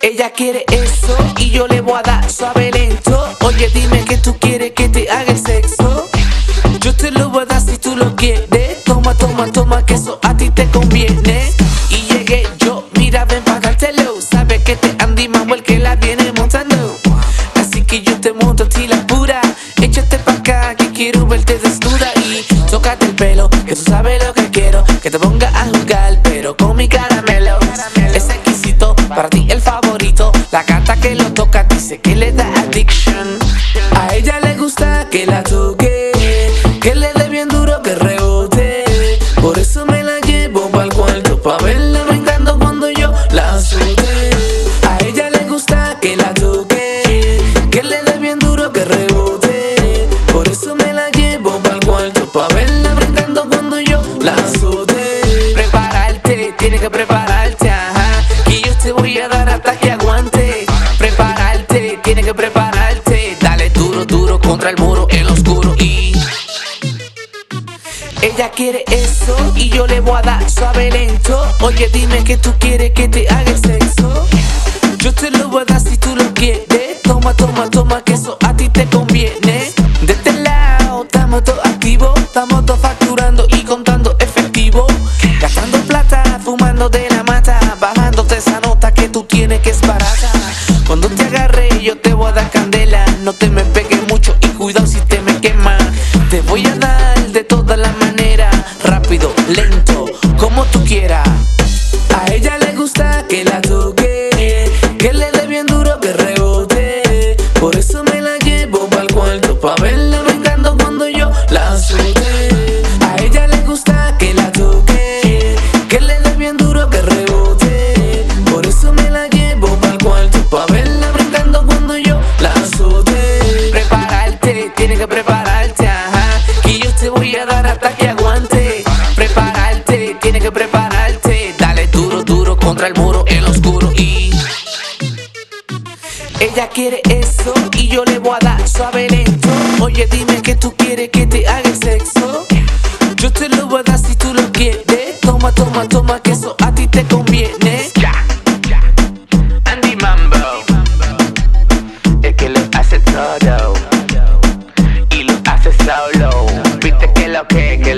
Ella quiere eso y yo le voy a dar suave lento. Oye, dime que tú quieres que te haga el sexo. Yo te lo voy a dar si tú lo quieres. Toma, toma, toma, que eso a ti te conviene. Y llegué yo, mira, ven pa' dártelo. Sabes que te Andy Manuel que la viene montando. Así que yo te monto a ti la pura. Échate pa' acá que quiero verte desnuda. Y tócate el pelo, que tú sabes lo que quiero. Que te ponga a jugar, pero con mi caramelo. Es exquisito, para ti el. Gata que lo toca dice que le da addiction. A ella le gusta que la toque, que le dé bien duro que rebote. Por eso me la llevo pa'l cuarto pa' verla brincando cuando yo la azote. A ella le gusta que la toque, que le dé bien duro que rebote. Por eso me la llevo pa'l cuarto pa' verla brincando cuando yo la azote. Quiere eso y yo le voy a dar suave lento. Oye, dime que tú quieres que te haga el sexo. Yo te lo voy a dar si tú lo quieres. Toma, toma, toma, que eso a ti te conviene. De este lado, estamos todos activos. Estamos todos facturando y contando efectivo. Gastando plata, fumando de la mata. Bajándote esa nota que tú tienes que es barata. Cuando te agarre, yo te voy a dar candela. No te me pegues mucho y cuidado si te me quema. Te voy a dar de. Rápido, lento, como tú quieras. Ella quiere eso y yo le voy a dar suave lento. Oye, dime que tú quieres que te haga sexo. Yo te lo voy a dar si tú lo quieres. Toma, toma, toma, que eso a ti te conviene. Andy Mambo, el que lo hace todo y lo hace solo. Viste que lo que, que lo